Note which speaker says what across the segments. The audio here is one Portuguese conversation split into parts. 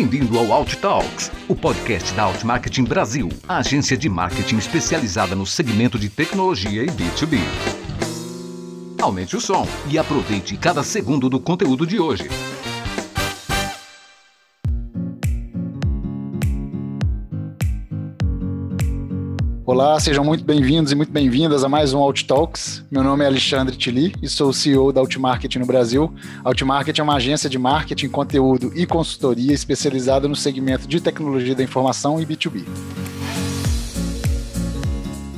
Speaker 1: Bem-vindo ao Alt Talks, o podcast da Alt Marketing Brasil, a agência de marketing especializada no segmento de tecnologia e B2B. Aumente o som e aproveite cada segundo do conteúdo de hoje.
Speaker 2: Olá, sejam muito bem-vindos e muito bem-vindas a mais um Alt Talks. Meu nome é Alexandre Tili e sou o CEO da Outmarket no Brasil. A Outmarket é uma agência de marketing, conteúdo e consultoria especializada no segmento de tecnologia da informação e B2B.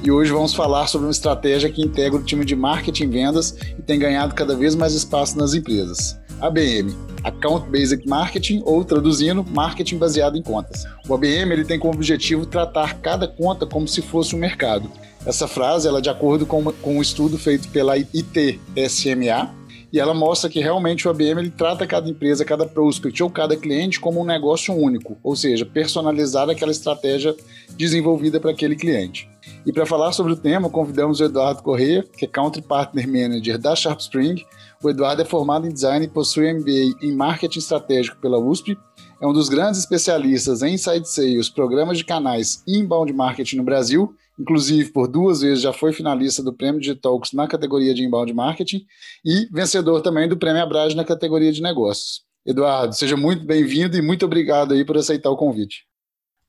Speaker 2: E hoje vamos falar sobre uma estratégia que integra o time de marketing e vendas e tem ganhado cada vez mais espaço nas empresas. ABM, Account Based Marketing, ou traduzindo, marketing baseado em contas. O ABM ele tem como objetivo tratar cada conta como se fosse um mercado. Essa frase ela é de acordo com, com um estudo feito pela ITSMA, e ela mostra que realmente o ABM ele trata cada empresa, cada prospect ou cada cliente como um negócio único, ou seja, personalizar aquela estratégia desenvolvida para aquele cliente. E para falar sobre o tema, convidamos o Eduardo Corrêa, que é Country Partner Manager da SharpSpring, o Eduardo é formado em design e possui MBA em marketing estratégico pela USP. É um dos grandes especialistas em inside sales, programas de canais e inbound marketing no Brasil. Inclusive, por duas vezes já foi finalista do Prêmio Digitalks na categoria de inbound marketing e vencedor também do Prêmio Abrage na categoria de negócios. Eduardo, seja muito bem-vindo e muito obrigado aí por aceitar o convite.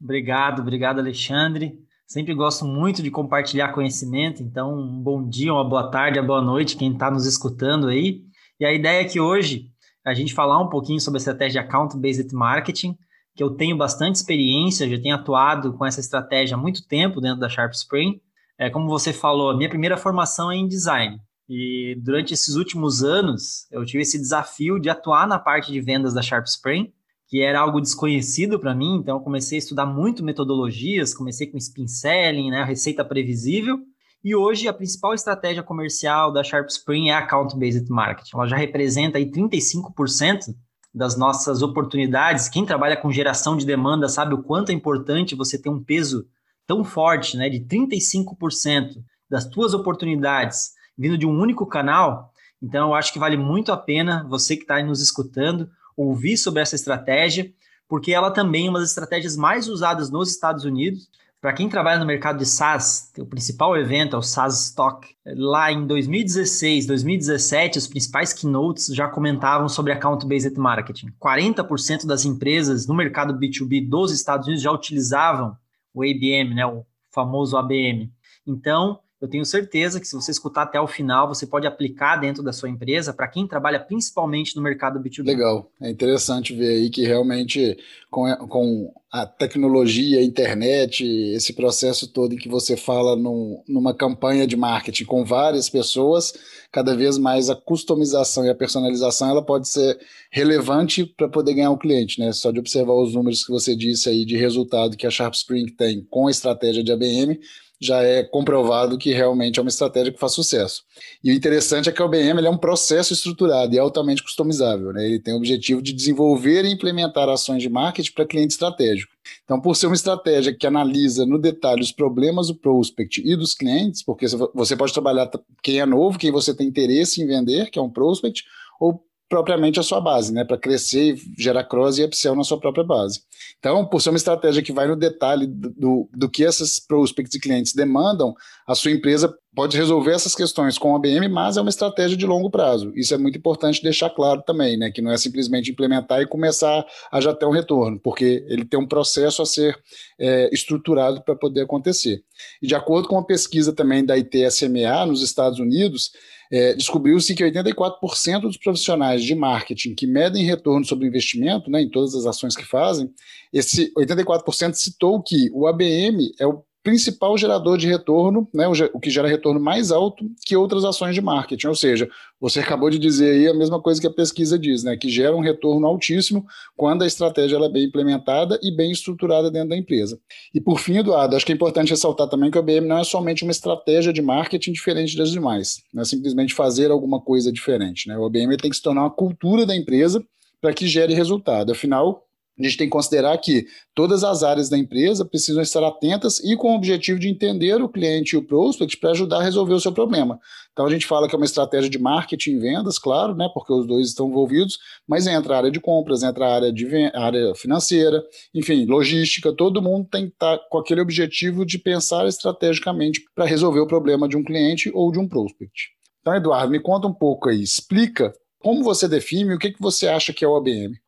Speaker 3: Obrigado, obrigado, Alexandre. Sempre gosto muito de compartilhar conhecimento, então um bom dia, uma boa tarde, uma boa noite quem está nos escutando aí. E a ideia é que hoje a gente falar um pouquinho sobre a estratégia Account Based Marketing, que eu tenho bastante experiência, já tenho atuado com essa estratégia há muito tempo dentro da Sharp Spring. É, como você falou, a minha primeira formação é em design. E durante esses últimos anos, eu tive esse desafio de atuar na parte de vendas da Sharp Spring que era algo desconhecido para mim, então comecei a estudar muito metodologias, comecei com spin selling, né, receita previsível, e hoje a principal estratégia comercial da Sharp Spring é Account Based Marketing. Ela já representa aí 35% das nossas oportunidades. Quem trabalha com geração de demanda sabe o quanto é importante você ter um peso tão forte, né, de 35% das tuas oportunidades vindo de um único canal. Então eu acho que vale muito a pena você que está nos escutando ouvir sobre essa estratégia, porque ela também é uma das estratégias mais usadas nos Estados Unidos. Para quem trabalha no mercado de SaaS, o principal evento é o SaaS Stock. Lá em 2016, 2017, os principais keynotes já comentavam sobre account-based marketing. 40% das empresas no mercado B2B dos Estados Unidos já utilizavam o ABM, né, o famoso ABM. Então, eu tenho certeza que se você escutar até o final, você pode aplicar dentro da sua empresa para quem trabalha principalmente no mercado B2B.
Speaker 2: Legal, é interessante ver aí que realmente com a, com a tecnologia, a internet, esse processo todo em que você fala num, numa campanha de marketing com várias pessoas, cada vez mais a customização e a personalização ela pode ser relevante para poder ganhar um cliente, né? Só de observar os números que você disse aí de resultado que a Sharp Spring tem com a estratégia de ABM, já é comprovado que realmente é uma estratégia que faz sucesso. E o interessante é que o BM é um processo estruturado e altamente customizável. Né? Ele tem o objetivo de desenvolver e implementar ações de marketing para cliente estratégico. Então, por ser uma estratégia que analisa no detalhe os problemas do prospect e dos clientes, porque você pode trabalhar quem é novo, quem você tem interesse em vender, que é um prospect, ou propriamente a sua base, né, para crescer e gerar cross e upsell na sua própria base. Então, por ser uma estratégia que vai no detalhe do, do que esses prospects e clientes demandam, a sua empresa pode resolver essas questões com a BM, mas é uma estratégia de longo prazo. Isso é muito importante deixar claro também, né, que não é simplesmente implementar e começar a já ter um retorno, porque ele tem um processo a ser é, estruturado para poder acontecer. E de acordo com uma pesquisa também da ITSMA nos Estados Unidos, é, descobriu-se que 84% dos profissionais de marketing que medem retorno sobre investimento, né, em todas as ações que fazem, esse 84% citou que o ABM é o principal gerador de retorno, né, o, que gera retorno mais alto que outras ações de marketing. Ou seja, você acabou de dizer aí a mesma coisa que a pesquisa diz, né, que gera um retorno altíssimo quando a estratégia é bem implementada e bem estruturada dentro da empresa. E por fim, Eduardo, acho que é importante ressaltar também que o ABM não é somente uma estratégia de marketing diferente das demais, não é simplesmente fazer alguma coisa diferente. Né? O ABM tem que se tornar uma cultura da empresa para que gere resultado. Afinal, a gente tem que considerar que todas as áreas da empresa precisam estar atentas e com o objetivo de entender o cliente e o prospect para ajudar a resolver o seu problema. Então a gente fala que é uma estratégia de marketing e vendas, claro, né, porque os dois estão envolvidos, mas entra a área de compras, entra a área, de área financeira, enfim, logística, todo mundo tem que estar com aquele objetivo de pensar estrategicamente para resolver o problema de um cliente ou de um prospect. Então, Eduardo, me conta um pouco aí, explica como você define o que, que você acha que é o ABM.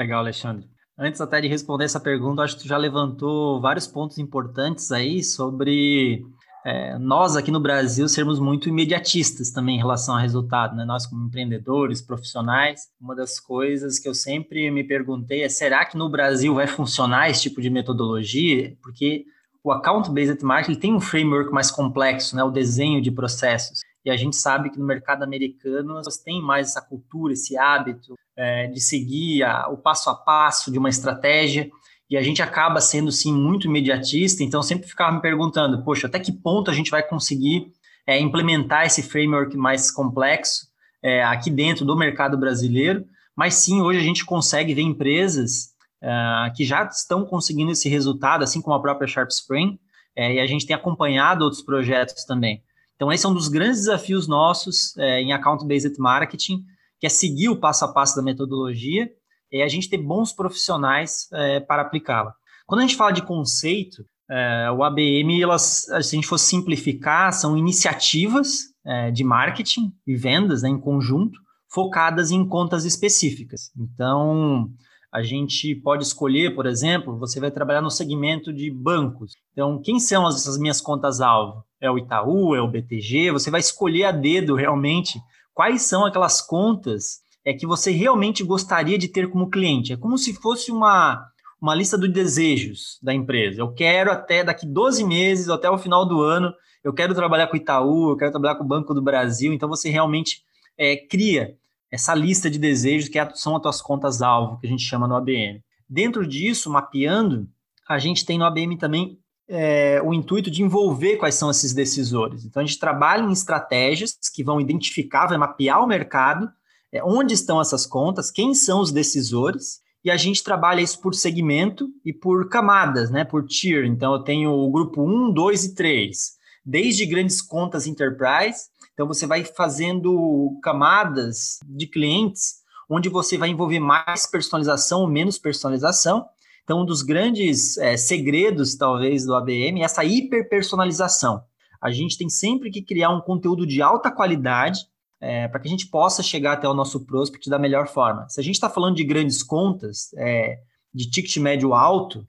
Speaker 3: Legal, Alexandre. Antes até de responder essa pergunta, acho que tu já levantou vários pontos importantes aí sobre é, nós aqui no Brasil sermos muito imediatistas também em relação ao resultado, né? Nós como empreendedores, profissionais, uma das coisas que eu sempre me perguntei é será que no Brasil vai funcionar esse tipo de metodologia? Porque o account-based marketing tem um framework mais complexo, né? O desenho de processos. E a gente sabe que no mercado americano você tem mais essa cultura, esse hábito é, de seguir a, o passo a passo de uma estratégia. E a gente acaba sendo, sim, muito imediatista. Então, sempre ficava me perguntando, poxa, até que ponto a gente vai conseguir é, implementar esse framework mais complexo é, aqui dentro do mercado brasileiro? Mas sim, hoje a gente consegue ver empresas é, que já estão conseguindo esse resultado, assim como a própria Sharp Spring, é, e a gente tem acompanhado outros projetos também. Então, esse é um dos grandes desafios nossos é, em Account-Based Marketing, que é seguir o passo a passo da metodologia e a gente ter bons profissionais é, para aplicá-la. Quando a gente fala de conceito, é, o ABM, elas, se a gente for simplificar, são iniciativas é, de marketing e vendas né, em conjunto, focadas em contas específicas. Então, a gente pode escolher, por exemplo, você vai trabalhar no segmento de bancos. Então, quem são essas minhas contas-alvo? É o Itaú, é o BTG? Você vai escolher a dedo realmente quais são aquelas contas é que você realmente gostaria de ter como cliente. É como se fosse uma, uma lista de desejos da empresa. Eu quero até daqui 12 meses, até o final do ano, eu quero trabalhar com o Itaú, eu quero trabalhar com o Banco do Brasil. Então, você realmente é, cria essa lista de desejos que é são as tuas contas-alvo, que a gente chama no ABM. Dentro disso, mapeando, a gente tem no ABM também é, o intuito de envolver quais são esses decisores. Então, a gente trabalha em estratégias que vão identificar, vai mapear o mercado, é, onde estão essas contas, quem são os decisores, e a gente trabalha isso por segmento e por camadas, né, por tier. Então, eu tenho o grupo 1, 2 e 3, desde grandes contas enterprise então, você vai fazendo camadas de clientes onde você vai envolver mais personalização ou menos personalização. Então, um dos grandes é, segredos, talvez, do ABM é essa hiperpersonalização. A gente tem sempre que criar um conteúdo de alta qualidade é, para que a gente possa chegar até o nosso prospect da melhor forma. Se a gente está falando de grandes contas, é, de ticket médio alto,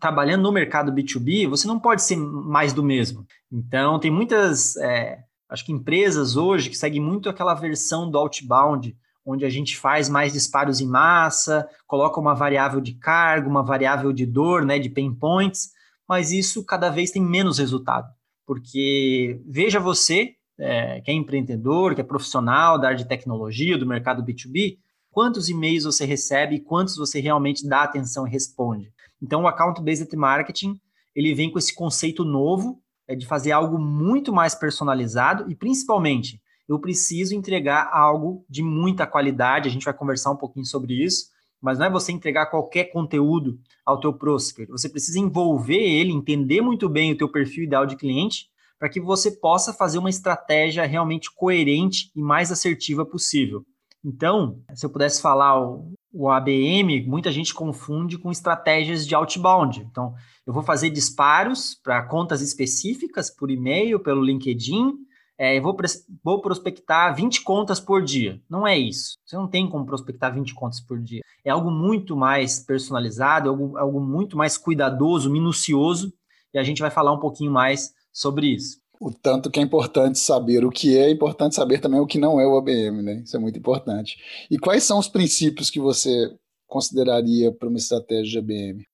Speaker 3: trabalhando no mercado B2B, você não pode ser mais do mesmo. Então, tem muitas é, Acho que empresas hoje que seguem muito aquela versão do outbound, onde a gente faz mais disparos em massa, coloca uma variável de cargo, uma variável de dor, né, de pain points, mas isso cada vez tem menos resultado. Porque veja você, é, que é empreendedor, que é profissional da área de tecnologia, do mercado B2B, quantos e-mails você recebe e quantos você realmente dá atenção e responde. Então, o Account-Based Marketing, ele vem com esse conceito novo é de fazer algo muito mais personalizado e, principalmente, eu preciso entregar algo de muita qualidade. A gente vai conversar um pouquinho sobre isso, mas não é você entregar qualquer conteúdo ao teu prospect. Você precisa envolver ele, entender muito bem o teu perfil ideal de cliente, para que você possa fazer uma estratégia realmente coerente e mais assertiva possível. Então, se eu pudesse falar o, o ABM, muita gente confunde com estratégias de outbound. Então, eu vou fazer disparos para contas específicas por e-mail, pelo LinkedIn, é, eu vou, vou prospectar 20 contas por dia. Não é isso. Você não tem como prospectar 20 contas por dia. É algo muito mais personalizado, é algo, algo muito mais cuidadoso, minucioso, e a gente vai falar um pouquinho mais sobre isso
Speaker 2: o tanto que é importante saber o que é, é importante saber também o que não é o ABM, né? Isso é muito importante. E quais são os princípios que você consideraria para uma estratégia de ABM?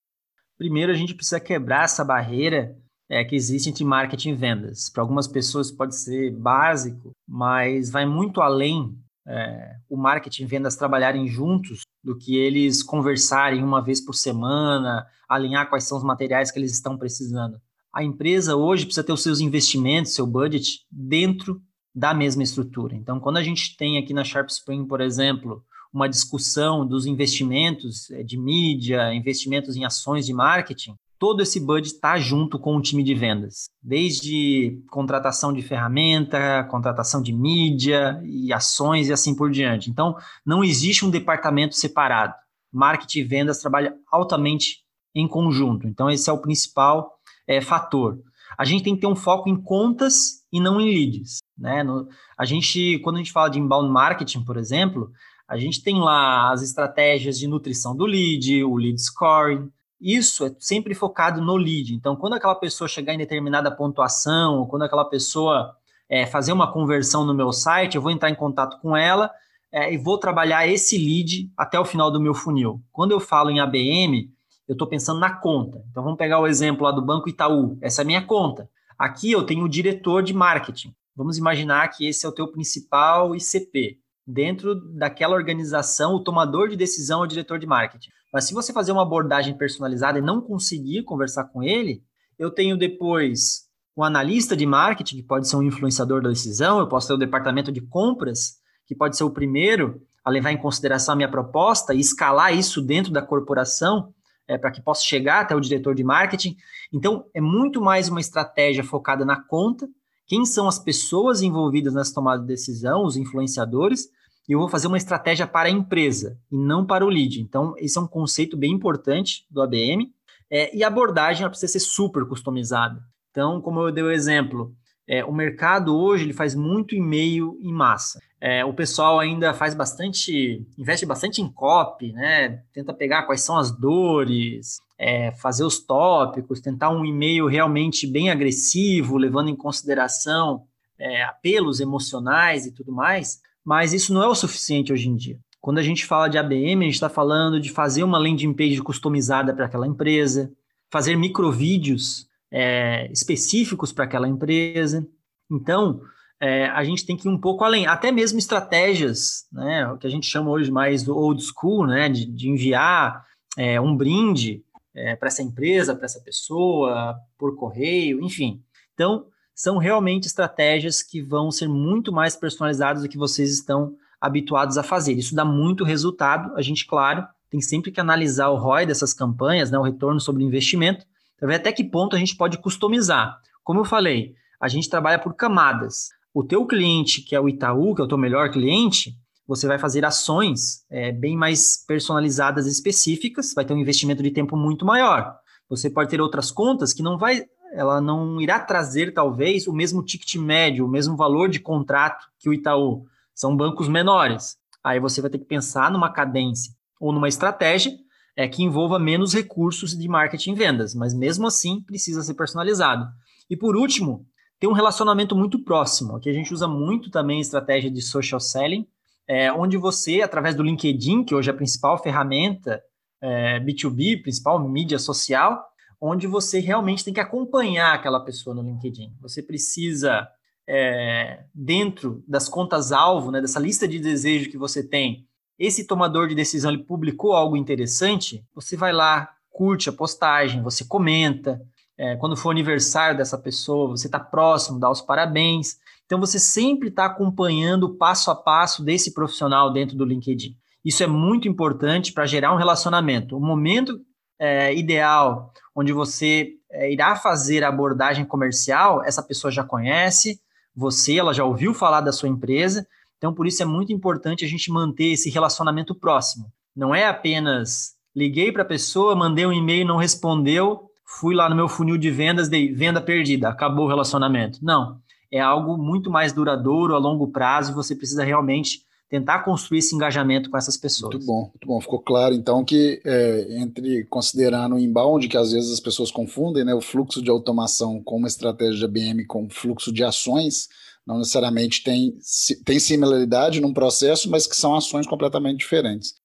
Speaker 3: Primeiro, a gente precisa quebrar essa barreira é, que existe entre marketing e vendas. Para algumas pessoas pode ser básico, mas vai muito além é, o marketing e vendas trabalharem juntos do que eles conversarem uma vez por semana, alinhar quais são os materiais que eles estão precisando a empresa hoje precisa ter os seus investimentos, seu budget, dentro da mesma estrutura. Então, quando a gente tem aqui na Sharp Spring, por exemplo, uma discussão dos investimentos é, de mídia, investimentos em ações de marketing, todo esse budget está junto com o time de vendas, desde contratação de ferramenta, contratação de mídia e ações e assim por diante. Então, não existe um departamento separado. Marketing e vendas trabalham altamente em conjunto. Então, esse é o principal é, fator. A gente tem que ter um foco em contas e não em leads. Né? No, a gente, quando a gente fala de inbound marketing, por exemplo, a gente tem lá as estratégias de nutrição do lead, o lead scoring, isso é sempre focado no lead. Então, quando aquela pessoa chegar em determinada pontuação, quando aquela pessoa é, fazer uma conversão no meu site, eu vou entrar em contato com ela é, e vou trabalhar esse lead até o final do meu funil. Quando eu falo em ABM, eu estou pensando na conta. Então, vamos pegar o exemplo lá do Banco Itaú. Essa é a minha conta. Aqui eu tenho o diretor de marketing. Vamos imaginar que esse é o teu principal ICP dentro daquela organização, o tomador de decisão é o diretor de marketing. Mas se você fazer uma abordagem personalizada e não conseguir conversar com ele, eu tenho depois o analista de marketing, que pode ser um influenciador da decisão, eu posso ter o departamento de compras, que pode ser o primeiro a levar em consideração a minha proposta e escalar isso dentro da corporação é, para que possa chegar até o diretor de marketing. Então, é muito mais uma estratégia focada na conta, quem são as pessoas envolvidas nessa tomada de decisão, os influenciadores, e eu vou fazer uma estratégia para a empresa e não para o lead. Então, esse é um conceito bem importante do ABM. É, e a abordagem precisa ser super customizada. Então, como eu dei o exemplo, é, o mercado hoje ele faz muito e-mail em massa. É, o pessoal ainda faz bastante, investe bastante em copy, né? Tenta pegar quais são as dores, é, fazer os tópicos, tentar um e-mail realmente bem agressivo, levando em consideração é, apelos emocionais e tudo mais mas isso não é o suficiente hoje em dia. Quando a gente fala de ABM, a gente está falando de fazer uma landing page customizada para aquela empresa, fazer microvídeos é, específicos para aquela empresa. Então, é, a gente tem que ir um pouco além, até mesmo estratégias, né, o que a gente chama hoje mais do old school, né, de, de enviar é, um brinde é, para essa empresa, para essa pessoa, por correio, enfim. Então, são realmente estratégias que vão ser muito mais personalizadas do que vocês estão habituados a fazer. Isso dá muito resultado. A gente, claro, tem sempre que analisar o ROI dessas campanhas, né, o retorno sobre investimento, para ver até que ponto a gente pode customizar. Como eu falei, a gente trabalha por camadas. O teu cliente, que é o Itaú, que é o teu melhor cliente, você vai fazer ações é, bem mais personalizadas e específicas, vai ter um investimento de tempo muito maior. Você pode ter outras contas que não vai ela não irá trazer, talvez, o mesmo ticket médio, o mesmo valor de contrato que o Itaú. São bancos menores. Aí você vai ter que pensar numa cadência ou numa estratégia é, que envolva menos recursos de marketing e vendas, mas mesmo assim precisa ser personalizado. E por último, ter um relacionamento muito próximo. Aqui a gente usa muito também estratégia de social selling, é, onde você, através do LinkedIn, que hoje é a principal ferramenta é, B2B, principal mídia social, onde você realmente tem que acompanhar aquela pessoa no LinkedIn. Você precisa, é, dentro das contas-alvo, né, dessa lista de desejo que você tem, esse tomador de decisão ele publicou algo interessante, você vai lá, curte a postagem, você comenta. É, quando for aniversário dessa pessoa, você está próximo, dá os parabéns. Então, você sempre está acompanhando o passo a passo desse profissional dentro do LinkedIn. Isso é muito importante para gerar um relacionamento. O momento é, ideal, onde você é, irá fazer a abordagem comercial, essa pessoa já conhece você, ela já ouviu falar da sua empresa, então por isso é muito importante a gente manter esse relacionamento próximo. Não é apenas liguei para a pessoa, mandei um e-mail, não respondeu, fui lá no meu funil de vendas, dei venda perdida, acabou o relacionamento. Não, é algo muito mais duradouro, a longo prazo, você precisa realmente tentar construir esse engajamento com essas pessoas.
Speaker 2: Muito bom, muito bom. Ficou claro, então, que é, entre considerando o inbound, que às vezes as pessoas confundem, né, o fluxo de automação com uma estratégia de ABM com fluxo de ações, não necessariamente tem, tem similaridade num processo, mas que são ações completamente diferentes.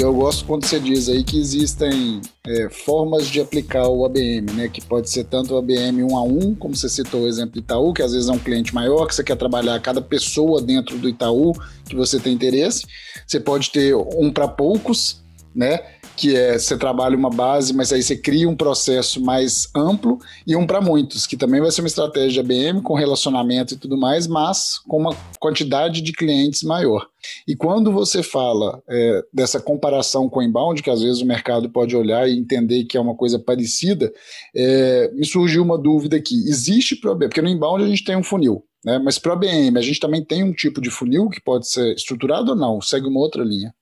Speaker 2: E eu gosto quando você diz aí que existem é, formas de aplicar o ABM, né? Que pode ser tanto o ABM um a um, como você citou o exemplo do Itaú, que às vezes é um cliente maior, que você quer trabalhar cada pessoa dentro do Itaú que você tem interesse. Você pode ter um para poucos, né? Que é você trabalha uma base, mas aí você cria um processo mais amplo e um para muitos, que também vai ser uma estratégia ABM com relacionamento e tudo mais, mas com uma quantidade de clientes maior. E quando você fala é, dessa comparação com o inbound, que às vezes o mercado pode olhar e entender que é uma coisa parecida, é, me surgiu uma dúvida aqui. Existe problema? Porque no inbound a gente tem um funil, né? mas para o ABM a gente também tem um tipo de funil que pode ser estruturado ou não? Segue uma outra linha?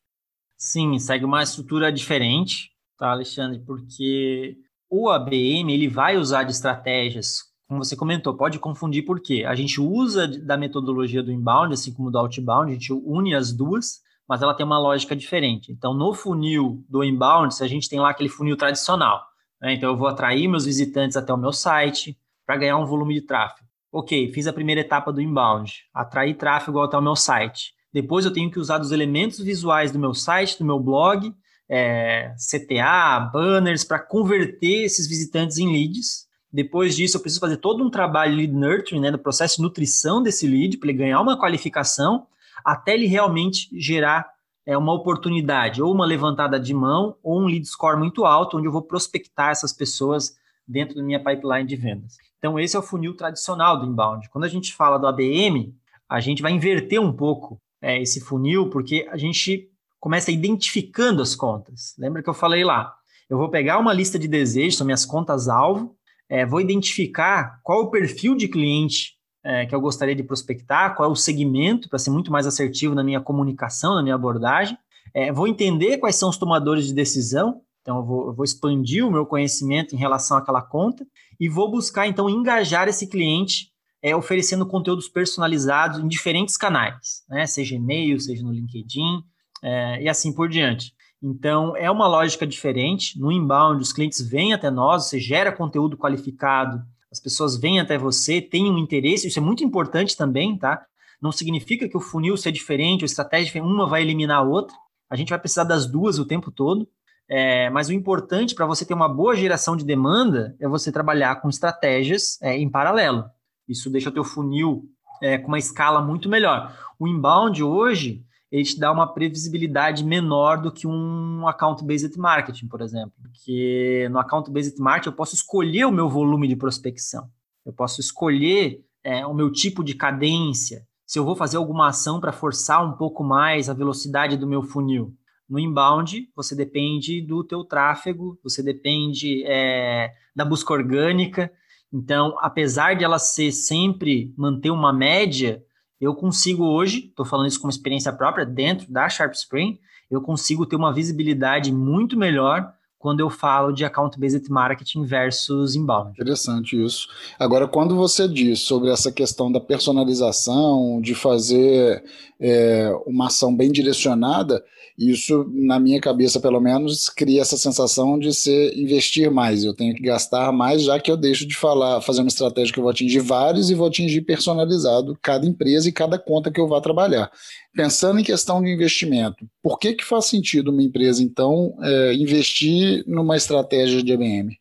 Speaker 3: Sim, segue uma estrutura diferente, tá, Alexandre? Porque o ABM ele vai usar de estratégias, como você comentou, pode confundir por quê? A gente usa da metodologia do inbound, assim como do outbound, a gente une as duas, mas ela tem uma lógica diferente. Então, no funil do inbound, a gente tem lá aquele funil tradicional, né? então eu vou atrair meus visitantes até o meu site para ganhar um volume de tráfego. Ok, fiz a primeira etapa do inbound, atrair tráfego até o meu site. Depois eu tenho que usar dos elementos visuais do meu site, do meu blog, é, CTA, banners, para converter esses visitantes em leads. Depois disso, eu preciso fazer todo um trabalho de lead nurturing, né, do processo de nutrição desse lead, para ele ganhar uma qualificação, até ele realmente gerar é, uma oportunidade, ou uma levantada de mão, ou um lead score muito alto, onde eu vou prospectar essas pessoas dentro da minha pipeline de vendas. Então, esse é o funil tradicional do inbound. Quando a gente fala do ABM, a gente vai inverter um pouco é, esse funil, porque a gente começa identificando as contas. Lembra que eu falei lá? Eu vou pegar uma lista de desejos, são minhas contas-alvo, é, vou identificar qual o perfil de cliente é, que eu gostaria de prospectar, qual é o segmento, para ser muito mais assertivo na minha comunicação, na minha abordagem. É, vou entender quais são os tomadores de decisão, então eu vou, eu vou expandir o meu conhecimento em relação àquela conta e vou buscar, então, engajar esse cliente é, oferecendo conteúdos personalizados em diferentes canais, né? seja e-mail, seja no LinkedIn é, e assim por diante. Então, é uma lógica diferente. No inbound, os clientes vêm até nós, você gera conteúdo qualificado, as pessoas vêm até você, têm um interesse, isso é muito importante também, tá? Não significa que o funil seja diferente, a estratégia uma vai eliminar a outra. A gente vai precisar das duas o tempo todo. É, mas o importante para você ter uma boa geração de demanda é você trabalhar com estratégias é, em paralelo. Isso deixa o teu funil é, com uma escala muito melhor. O inbound hoje, ele te dá uma previsibilidade menor do que um account-based marketing, por exemplo. Porque no account-based marketing eu posso escolher o meu volume de prospecção. Eu posso escolher é, o meu tipo de cadência, se eu vou fazer alguma ação para forçar um pouco mais a velocidade do meu funil. No inbound, você depende do teu tráfego, você depende é, da busca orgânica, então, apesar de ela ser sempre manter uma média, eu consigo hoje, estou falando isso com experiência própria, dentro da Sharp Spring, eu consigo ter uma visibilidade muito melhor quando eu falo de account-based marketing versus inbound.
Speaker 2: Interessante isso. Agora, quando você diz sobre essa questão da personalização, de fazer é, uma ação bem direcionada, isso, na minha cabeça, pelo menos, cria essa sensação de ser investir mais. Eu tenho que gastar mais, já que eu deixo de falar, fazer uma estratégia que eu vou atingir vários e vou atingir personalizado cada empresa e cada conta que eu vá trabalhar. Pensando em questão de investimento, por que, que faz sentido uma empresa, então, é, investir numa estratégia de ABM?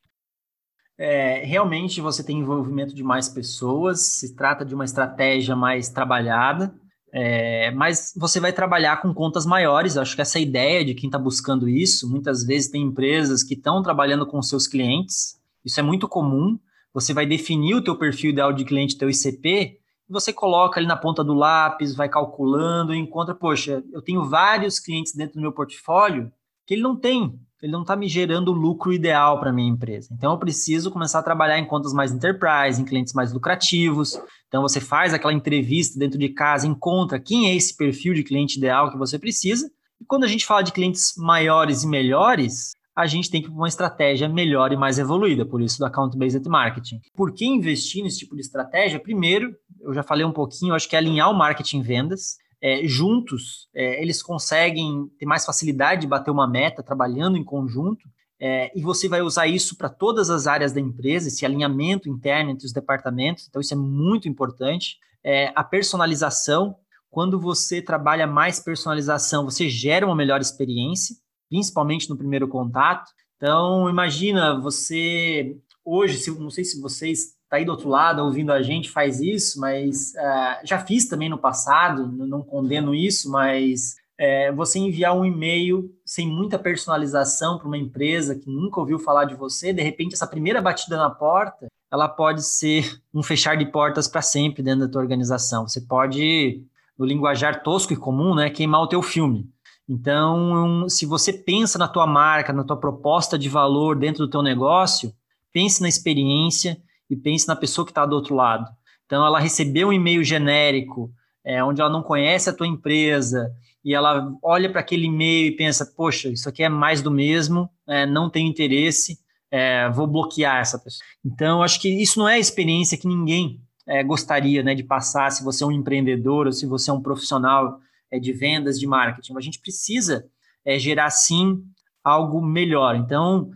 Speaker 3: É, realmente você tem envolvimento de mais pessoas, se trata de uma estratégia mais trabalhada, é, mas você vai trabalhar com contas maiores. Acho que essa ideia de quem está buscando isso, muitas vezes tem empresas que estão trabalhando com seus clientes. Isso é muito comum. Você vai definir o teu perfil ideal de cliente, teu ICP, e você coloca ali na ponta do lápis, vai calculando encontra, poxa, eu tenho vários clientes dentro do meu portfólio que ele não tem ele não está me gerando o lucro ideal para minha empresa. Então eu preciso começar a trabalhar em contas mais enterprise, em clientes mais lucrativos. Então você faz aquela entrevista dentro de casa, encontra quem é esse perfil de cliente ideal que você precisa. E quando a gente fala de clientes maiores e melhores, a gente tem que uma estratégia melhor e mais evoluída, por isso do account-based marketing. Por que investir nesse tipo de estratégia? Primeiro, eu já falei um pouquinho, acho que é alinhar o marketing vendas é, juntos, é, eles conseguem ter mais facilidade de bater uma meta trabalhando em conjunto, é, e você vai usar isso para todas as áreas da empresa, esse alinhamento interno entre os departamentos, então isso é muito importante. É, a personalização, quando você trabalha mais personalização, você gera uma melhor experiência, principalmente no primeiro contato. Então, imagina você hoje, se, não sei se vocês está aí do outro lado ouvindo a gente faz isso, mas uh, já fiz também no passado, não condeno isso, mas é, você enviar um e-mail sem muita personalização para uma empresa que nunca ouviu falar de você, de repente essa primeira batida na porta, ela pode ser um fechar de portas para sempre dentro da tua organização. Você pode, no linguajar tosco e comum, né, queimar o teu filme. Então, se você pensa na tua marca, na tua proposta de valor dentro do teu negócio, pense na experiência e pense na pessoa que está do outro lado. Então, ela recebeu um e-mail genérico, é, onde ela não conhece a tua empresa, e ela olha para aquele e-mail e pensa, poxa, isso aqui é mais do mesmo, é, não tenho interesse, é, vou bloquear essa pessoa. Então, acho que isso não é a experiência que ninguém é, gostaria né, de passar se você é um empreendedor ou se você é um profissional é, de vendas, de marketing. A gente precisa é, gerar, sim, algo melhor. Então,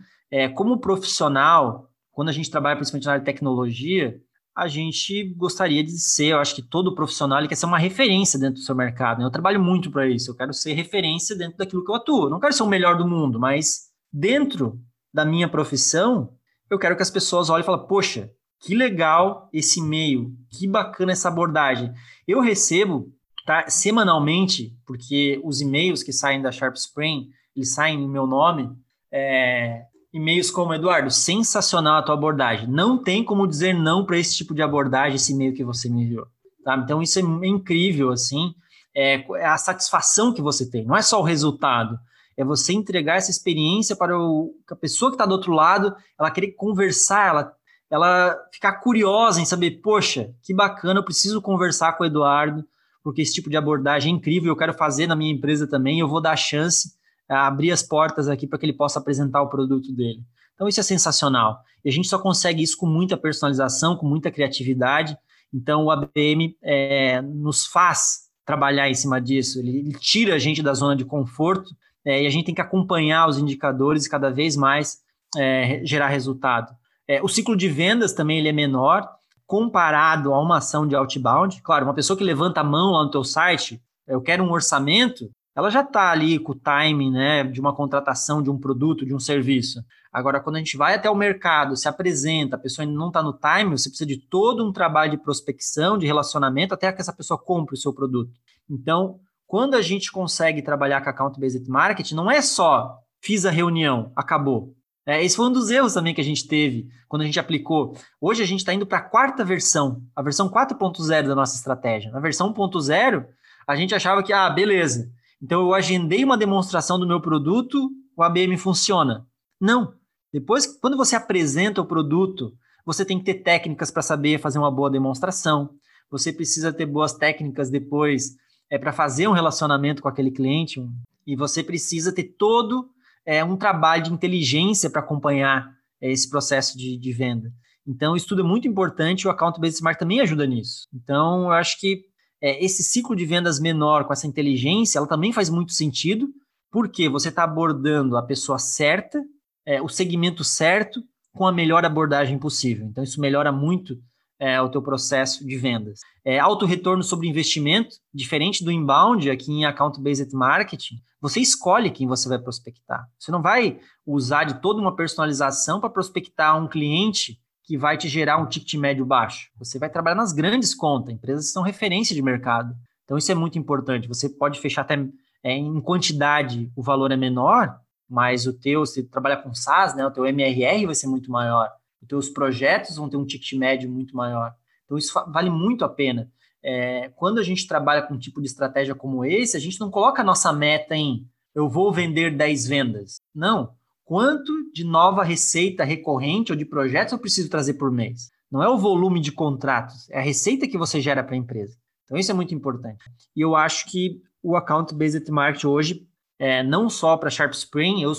Speaker 3: como profissional, quando a gente trabalha principalmente na área de tecnologia, a gente gostaria de ser, eu acho que todo profissional quer ser uma referência dentro do seu mercado. Né? Eu trabalho muito para isso, eu quero ser referência dentro daquilo que eu atuo. Eu não quero ser o melhor do mundo, mas dentro da minha profissão, eu quero que as pessoas olhem e falem, poxa, que legal esse e-mail, que bacana essa abordagem. Eu recebo tá, semanalmente, porque os e-mails que saem da Sharp Spring, eles saem em meu nome, é, e-mails como, Eduardo, sensacional a tua abordagem. Não tem como dizer não para esse tipo de abordagem, esse e-mail que você me enviou. Tá? Então, isso é incrível, assim, é, é a satisfação que você tem. Não é só o resultado, é você entregar essa experiência para o, a pessoa que está do outro lado, ela querer conversar, ela, ela ficar curiosa em saber, poxa, que bacana, eu preciso conversar com o Eduardo, porque esse tipo de abordagem é incrível, eu quero fazer na minha empresa também, eu vou dar chance abrir as portas aqui para que ele possa apresentar o produto dele. Então isso é sensacional. E a gente só consegue isso com muita personalização, com muita criatividade. Então o ABM é, nos faz trabalhar em cima disso. Ele, ele, tira a gente da zona de conforto é, e a gente tem que acompanhar os indicadores e cada vez mais é, gerar resultado. É, o ciclo de vendas também ele é menor comparado a uma ação de outbound. Claro, uma pessoa que levanta a mão lá no teu site, eu quero um orçamento, ela já está ali com o timing né, de uma contratação de um produto, de um serviço. Agora, quando a gente vai até o mercado, se apresenta, a pessoa não está no time, você precisa de todo um trabalho de prospecção, de relacionamento, até que essa pessoa compre o seu produto. Então, quando a gente consegue trabalhar com account-based marketing, não é só fiz a reunião, acabou. É, esse foi um dos erros também que a gente teve quando a gente aplicou. Hoje a gente está indo para a quarta versão, a versão 4.0 da nossa estratégia. Na versão 1.0, a gente achava que, ah, beleza, então eu agendei uma demonstração do meu produto, o ABM funciona. Não. Depois, quando você apresenta o produto, você tem que ter técnicas para saber fazer uma boa demonstração. Você precisa ter boas técnicas depois é, para fazer um relacionamento com aquele cliente. E você precisa ter todo é, um trabalho de inteligência para acompanhar é, esse processo de, de venda. Então, isso tudo é muito importante. O Account Based Smart também ajuda nisso. Então, eu acho que é, esse ciclo de vendas menor com essa inteligência, ela também faz muito sentido, porque você está abordando a pessoa certa, é, o segmento certo, com a melhor abordagem possível. Então, isso melhora muito é, o teu processo de vendas. É, alto retorno sobre investimento, diferente do inbound, aqui em account-based marketing, você escolhe quem você vai prospectar. Você não vai usar de toda uma personalização para prospectar um cliente que vai te gerar um ticket médio baixo. Você vai trabalhar nas grandes contas, empresas que são referência de mercado. Então, isso é muito importante. Você pode fechar até é, em quantidade, o valor é menor, mas o teu, se trabalha com SaaS, né, o teu MRR vai ser muito maior. Os teus projetos vão ter um ticket médio muito maior. Então, isso vale muito a pena. É, quando a gente trabalha com um tipo de estratégia como esse, a gente não coloca a nossa meta em eu vou vender 10 vendas. Não quanto de nova receita recorrente ou de projetos eu preciso trazer por mês. Não é o volume de contratos, é a receita que você gera para a empresa. Então, isso é muito importante. E eu acho que o Account Based Marketing hoje, é, não só para Sharp Spring, eu,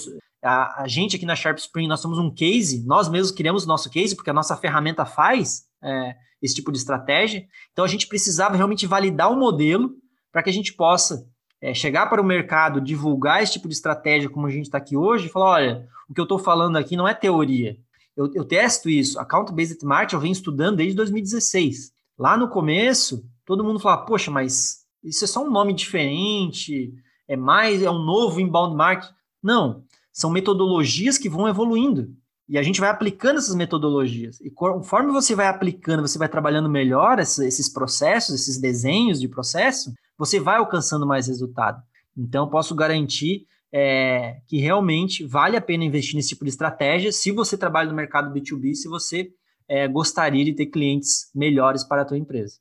Speaker 3: a, a, gente aqui na Sharp Spring, nós somos um case, nós mesmos criamos o nosso case, porque a nossa ferramenta faz é, esse tipo de estratégia. Então, a gente precisava realmente validar o modelo para que a gente possa é, chegar para o mercado, divulgar esse tipo de estratégia como a gente está aqui hoje, e falar, olha, o que eu estou falando aqui não é teoria. Eu, eu testo isso. Account-Based Marketing eu venho estudando desde 2016. Lá no começo, todo mundo falava, poxa, mas isso é só um nome diferente, é mais, é um novo inbound marketing. Não, são metodologias que vão evoluindo. E a gente vai aplicando essas metodologias. E conforme você vai aplicando, você vai trabalhando melhor esses processos, esses desenhos de processo, você vai alcançando mais resultado. Então, posso garantir é, que realmente vale a pena investir nesse tipo de estratégia se você trabalha no mercado B2B, se você é, gostaria de ter clientes melhores para a tua empresa.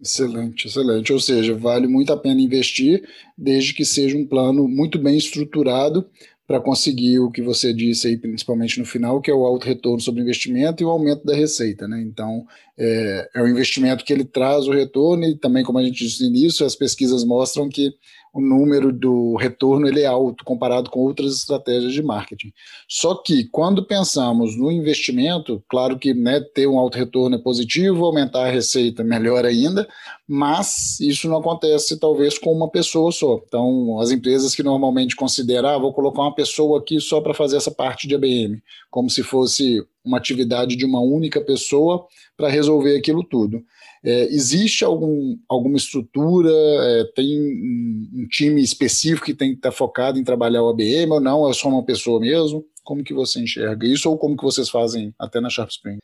Speaker 2: Excelente, excelente. Ou seja, vale muito a pena investir, desde que seja um plano muito bem estruturado para conseguir o que você disse aí, principalmente no final, que é o alto retorno sobre investimento e o aumento da receita. Né? Então, é, é um investimento que ele traz o retorno e também, como a gente disse no início, as pesquisas mostram que o número do retorno ele é alto comparado com outras estratégias de marketing. Só que quando pensamos no investimento, claro que né, ter um alto retorno é positivo, aumentar a receita melhor ainda, mas isso não acontece talvez com uma pessoa só. Então, as empresas que normalmente consideram, ah, vou colocar uma pessoa aqui só para fazer essa parte de ABM, como se fosse uma atividade de uma única pessoa para resolver aquilo tudo. É, existe algum, alguma estrutura, é, tem um, um, time específico que tem que estar tá focado em trabalhar o ABM ou não? É só uma pessoa mesmo? Como que você enxerga isso ou como que vocês fazem até na Sharp Spring?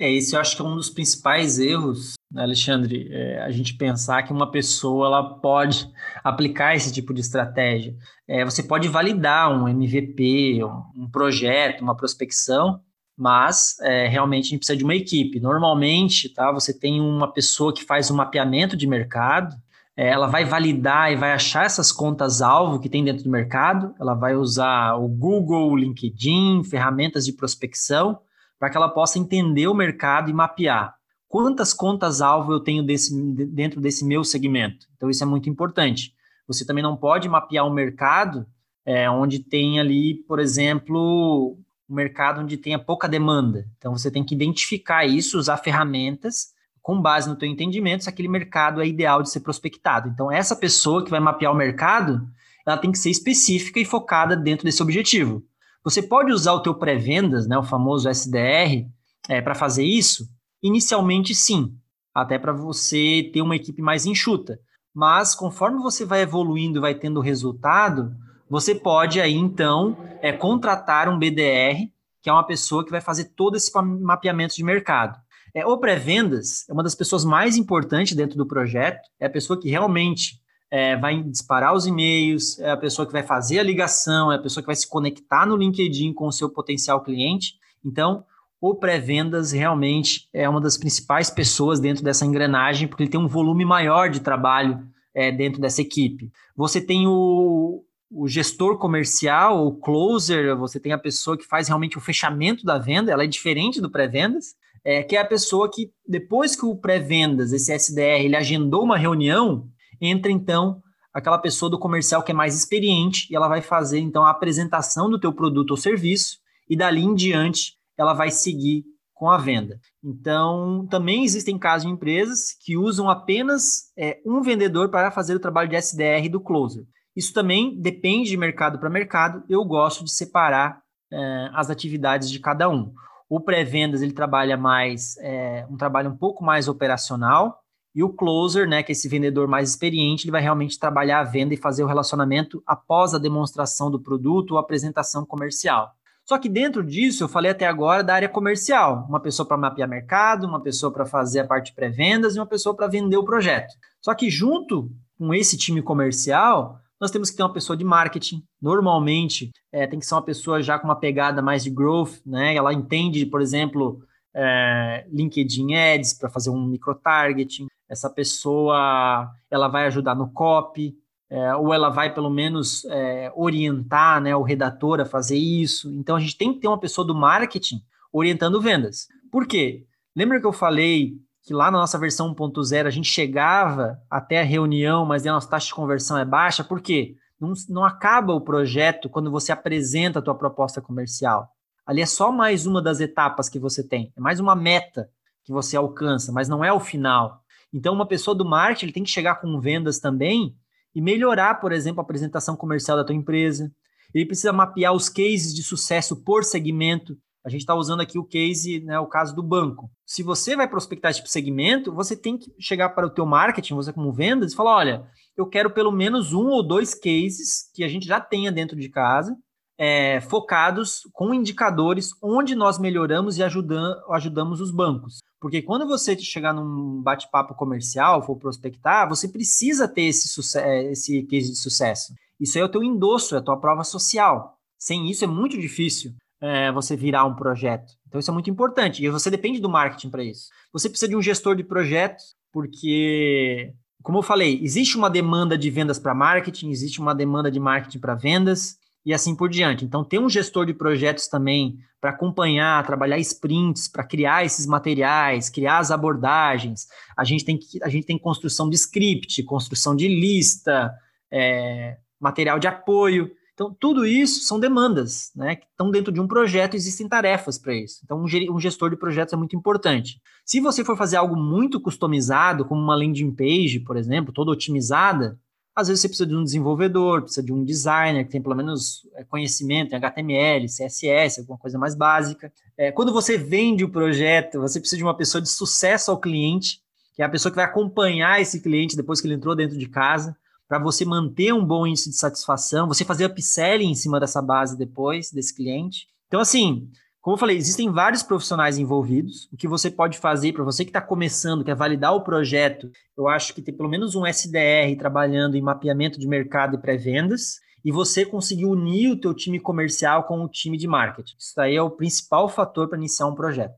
Speaker 3: É, esse eu acho que é um dos principais erros, né, Alexandre, é, a gente pensar que uma pessoa ela pode aplicar esse tipo de estratégia. É, você pode validar um MVP, um, um projeto, uma prospecção, mas é, realmente a gente precisa de uma equipe. Normalmente, tá, você tem uma pessoa que faz um mapeamento de mercado, é, ela vai validar e vai achar essas contas-alvo que tem dentro do mercado, ela vai usar o Google, o LinkedIn, ferramentas de prospecção, para que ela possa entender o mercado e mapear. Quantas contas-alvo eu tenho desse, dentro desse meu segmento? Então, isso é muito importante. Você também não pode mapear um mercado é, onde tem ali, por exemplo, um mercado onde tenha pouca demanda. Então você tem que identificar isso, usar ferramentas com base no teu entendimento se aquele mercado é ideal de ser prospectado. Então essa pessoa que vai mapear o mercado, ela tem que ser específica e focada dentro desse objetivo. Você pode usar o teu pré-vendas, né, o famoso SDR, é, para fazer isso? Inicialmente sim, até para você ter uma equipe mais enxuta. Mas conforme você vai evoluindo, vai tendo resultado, você pode aí então é, contratar um BDR, que é uma pessoa que vai fazer todo esse mapeamento de mercado. É, o pré-vendas é uma das pessoas mais importantes dentro do projeto, é a pessoa que realmente é, vai disparar os e-mails, é a pessoa que vai fazer a ligação, é a pessoa que vai se conectar no LinkedIn com o seu potencial cliente. Então, o pré-vendas realmente é uma das principais pessoas dentro dessa engrenagem, porque ele tem um volume maior de trabalho é, dentro dessa equipe. Você tem o, o gestor comercial, o closer, você tem a pessoa que faz realmente o fechamento da venda, ela é diferente do pré-vendas, é, que é a pessoa que, depois que o pré-vendas, esse SDR, ele agendou uma reunião, entra então aquela pessoa do comercial que é mais experiente e ela vai fazer então a apresentação do teu produto ou serviço e dali em diante ela vai seguir com a venda. Então, também existem casos de empresas que usam apenas é, um vendedor para fazer o trabalho de SDR do closer. Isso também depende de mercado para mercado. Eu gosto de separar é, as atividades de cada um. O pré-vendas ele trabalha mais é, um trabalho um pouco mais operacional e o closer, né, que é esse vendedor mais experiente, ele vai realmente trabalhar a venda e fazer o relacionamento após a demonstração do produto ou apresentação comercial. Só que dentro disso, eu falei até agora da área comercial, uma pessoa para mapear mercado, uma pessoa para fazer a parte pré-vendas e uma pessoa para vender o projeto. Só que junto com esse time comercial, nós temos que ter uma pessoa de marketing. Normalmente, é, tem que ser uma pessoa já com uma pegada mais de growth, né? Ela entende, por exemplo, é, LinkedIn Ads para fazer um micro-targeting. Essa pessoa, ela vai ajudar no copy, é, ou ela vai, pelo menos, é, orientar né, o redator a fazer isso. Então, a gente tem que ter uma pessoa do marketing orientando vendas. Por quê? Lembra que eu falei que lá na nossa versão 1.0 a gente chegava até a reunião, mas a nossa taxa de conversão é baixa, por quê? Não, não acaba o projeto quando você apresenta a tua proposta comercial. Ali é só mais uma das etapas que você tem, é mais uma meta que você alcança, mas não é o final. Então, uma pessoa do marketing ele tem que chegar com vendas também e melhorar, por exemplo, a apresentação comercial da tua empresa. Ele precisa mapear os cases de sucesso por segmento. A gente está usando aqui o case, né, o caso do banco. Se você vai prospectar esse tipo de segmento, você tem que chegar para o teu marketing, você como vendas, e falar, olha, eu quero pelo menos um ou dois cases que a gente já tenha dentro de casa, é, focados com indicadores onde nós melhoramos e ajudam, ajudamos os bancos. Porque quando você chegar num bate-papo comercial, for prospectar, você precisa ter esse, é, esse case de sucesso. Isso aí é o teu endosso, é a tua prova social. Sem isso é muito difícil é, você virar um projeto. Então isso é muito importante. E você depende do marketing para isso. Você precisa de um gestor de projetos, porque, como eu falei, existe uma demanda de vendas para marketing, existe uma demanda de marketing para vendas e assim por diante. Então, ter um gestor de projetos também para acompanhar, trabalhar sprints, para criar esses materiais, criar as abordagens. A gente tem, que, a gente tem construção de script, construção de lista, é, material de apoio. Então, tudo isso são demandas, né? Que estão dentro de um projeto, existem tarefas para isso. Então, um gestor de projetos é muito importante. Se você for fazer algo muito customizado, como uma landing page, por exemplo, toda otimizada, às vezes você precisa de um desenvolvedor, precisa de um designer que tem pelo menos é, conhecimento em HTML, CSS, alguma coisa mais básica. É, quando você vende o projeto, você precisa de uma pessoa de sucesso ao cliente, que é a pessoa que vai acompanhar esse cliente depois que ele entrou dentro de casa, para você manter um bom índice de satisfação, você fazer upselling em cima dessa base depois desse cliente. Então, assim, como eu falei, existem vários profissionais envolvidos. O que você pode fazer para você que está começando, quer validar o projeto, eu acho que tem pelo menos um SDR trabalhando em mapeamento de mercado e pré-vendas, e você conseguir unir o teu time comercial com o time de marketing. Isso aí é o principal fator para iniciar um projeto.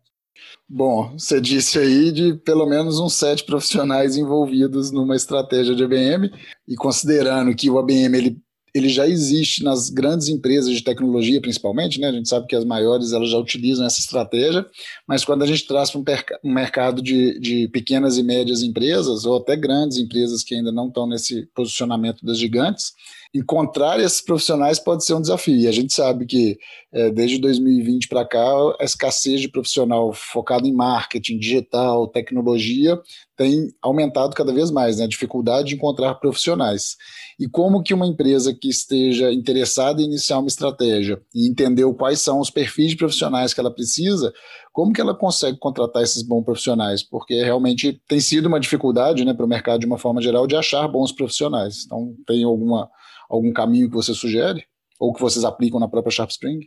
Speaker 2: Bom, você disse aí de pelo menos uns sete profissionais envolvidos numa estratégia de ABM, e considerando que o ABM ele ele já existe nas grandes empresas de tecnologia, principalmente, né? A gente sabe que as maiores elas já utilizam essa estratégia, mas quando a gente traz para um, mercado de, de pequenas e médias empresas, ou até grandes empresas que ainda não estão nesse posicionamento das gigantes, encontrar esses profissionais pode ser um desafio. E a gente sabe que é, desde 2020 para cá, a escassez de profissional focado em marketing, digital, tecnologia tem aumentado cada vez mais, né? A dificuldade de encontrar profissionais. E como que uma empresa que esteja interessada em iniciar uma estratégia e entendeu quais são os perfis de profissionais que ela precisa, como que ela consegue contratar esses bons profissionais? Porque realmente tem sido uma dificuldade né, para o mercado de uma forma geral de achar bons profissionais. Então, tem alguma algum caminho que você sugere? Ou que vocês aplicam na própria Sharp Spring?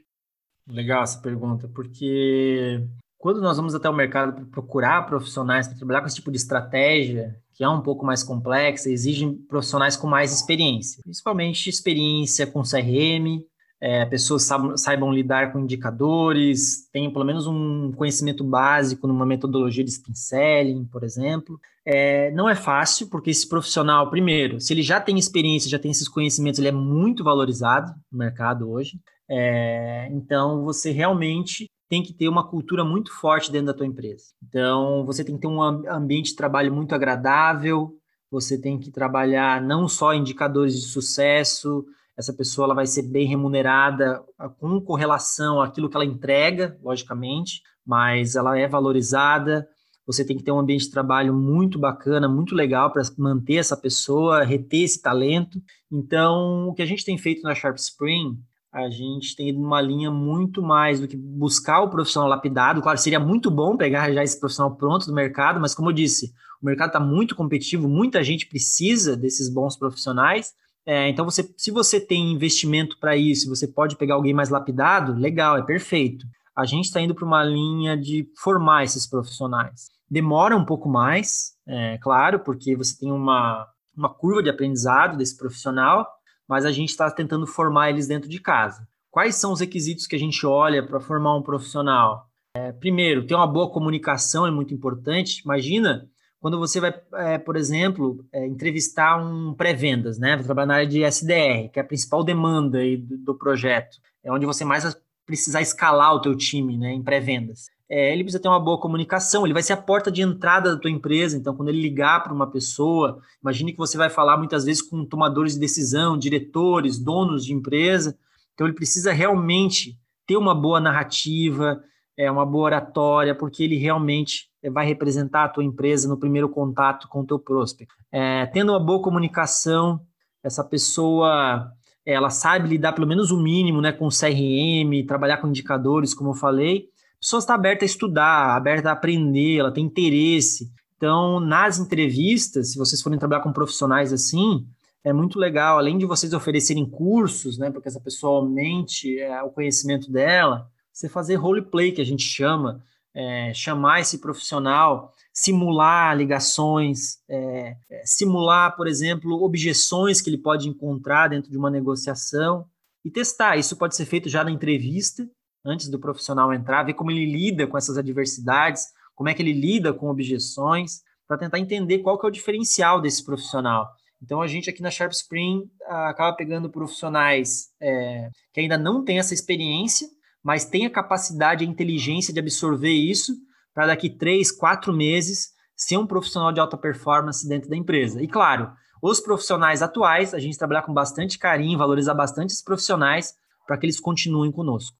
Speaker 3: Legal essa pergunta, porque quando nós vamos até o mercado para procurar profissionais para trabalhar com esse tipo de estratégia, que é um pouco mais complexa, exigem profissionais com mais experiência, principalmente experiência com CRM, é, pessoas saibam, lidar com indicadores, tenham pelo menos um conhecimento básico numa metodologia de spin selling, por exemplo. É, não é fácil, porque esse profissional, primeiro, se ele já tem experiência, já tem esses conhecimentos, ele é muito valorizado no mercado hoje. É, então, você realmente tem que ter uma cultura muito forte dentro da tua empresa. Então, você tem que ter um ambiente de trabalho muito agradável, você tem que trabalhar não só indicadores de sucesso, essa pessoa ela vai ser bem remunerada com correlação àquilo que ela entrega, logicamente, mas ela é valorizada. Você tem que ter um ambiente de trabalho muito bacana, muito legal para manter essa pessoa, reter esse talento. Então, o que a gente tem feito na Sharp Spring, a gente tem ido numa linha muito mais do que buscar o profissional lapidado. Claro, seria muito bom pegar já esse profissional pronto do mercado, mas como eu disse, o mercado está muito competitivo, muita gente precisa desses bons profissionais. É, então, você, se você tem investimento para isso, você pode pegar alguém mais lapidado, legal, é perfeito. A gente está indo para uma linha de formar esses profissionais. Demora um pouco mais, é, claro, porque você tem uma, uma curva de aprendizado desse profissional, mas a gente está tentando formar eles dentro de casa. Quais são os requisitos que a gente olha para formar um profissional? É, primeiro, ter uma boa comunicação é muito importante. Imagina quando você vai, é, por exemplo, é, entrevistar um pré-vendas, né? Vai trabalhar na área de SDR, que é a principal demanda do, do, projeto. É onde você mais vai precisar escalar o teu time, né? Em pré-vendas. É, ele precisa ter uma boa comunicação, ele vai ser a porta de entrada da tua empresa. Então, quando ele ligar para uma pessoa, imagine que você vai falar muitas vezes com tomadores de decisão, diretores, donos de empresa. Então, ele precisa realmente ter uma boa narrativa, é, uma boa oratória, porque ele realmente vai representar a tua empresa no primeiro contato com o teu prospect. É, tendo uma boa comunicação, essa pessoa ela sabe lidar pelo menos o mínimo né, com CRM, trabalhar com indicadores, como eu falei. A pessoa está aberta a estudar, aberta a aprender, ela tem interesse. Então, nas entrevistas, se vocês forem trabalhar com profissionais assim, é muito legal, além de vocês oferecerem cursos, né, para que essa pessoa aumente é, o conhecimento dela, você fazer roleplay, que a gente chama, é, chamar esse profissional, simular ligações, é, é, simular, por exemplo, objeções que ele pode encontrar dentro de uma negociação e testar. Isso pode ser feito já na entrevista, antes do profissional entrar, ver como ele lida com essas adversidades, como é que ele lida com objeções, para tentar entender qual que é o diferencial desse profissional. Então, a gente aqui na Sharp Spring acaba pegando profissionais é, que ainda não têm essa experiência, mas têm a capacidade e a inteligência de absorver isso para daqui três, quatro meses ser um profissional de alta performance dentro da empresa. E claro, os profissionais atuais, a gente trabalhar com bastante carinho, valorizar bastante esses profissionais para que eles continuem conosco.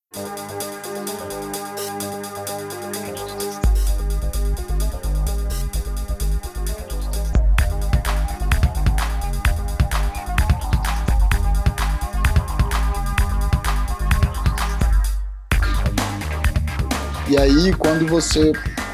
Speaker 2: E aí, quando você,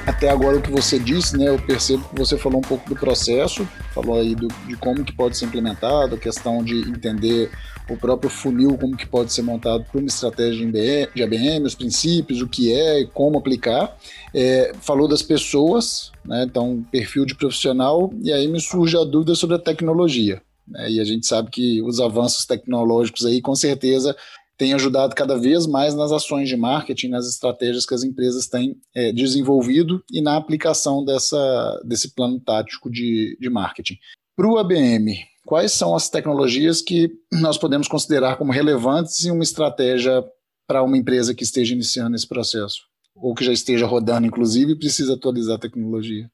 Speaker 2: até agora o que você disse, né, eu percebo que você falou um pouco do processo, falou aí do, de como que pode ser implementado, a questão de entender o próprio funil, como que pode ser montado para uma estratégia de ABM, os princípios, o que é e como aplicar. É, falou das pessoas, né, então perfil de profissional, e aí me surge a dúvida sobre a tecnologia. Né, e a gente sabe que os avanços tecnológicos aí, com certeza, tem ajudado cada vez mais nas ações de marketing, nas estratégias que as empresas têm é, desenvolvido e na aplicação dessa, desse plano tático de, de marketing. Para o ABM, quais são as tecnologias que nós podemos considerar como relevantes em uma estratégia para uma empresa que esteja iniciando esse processo? Ou que já esteja rodando, inclusive, e precisa atualizar a tecnologia?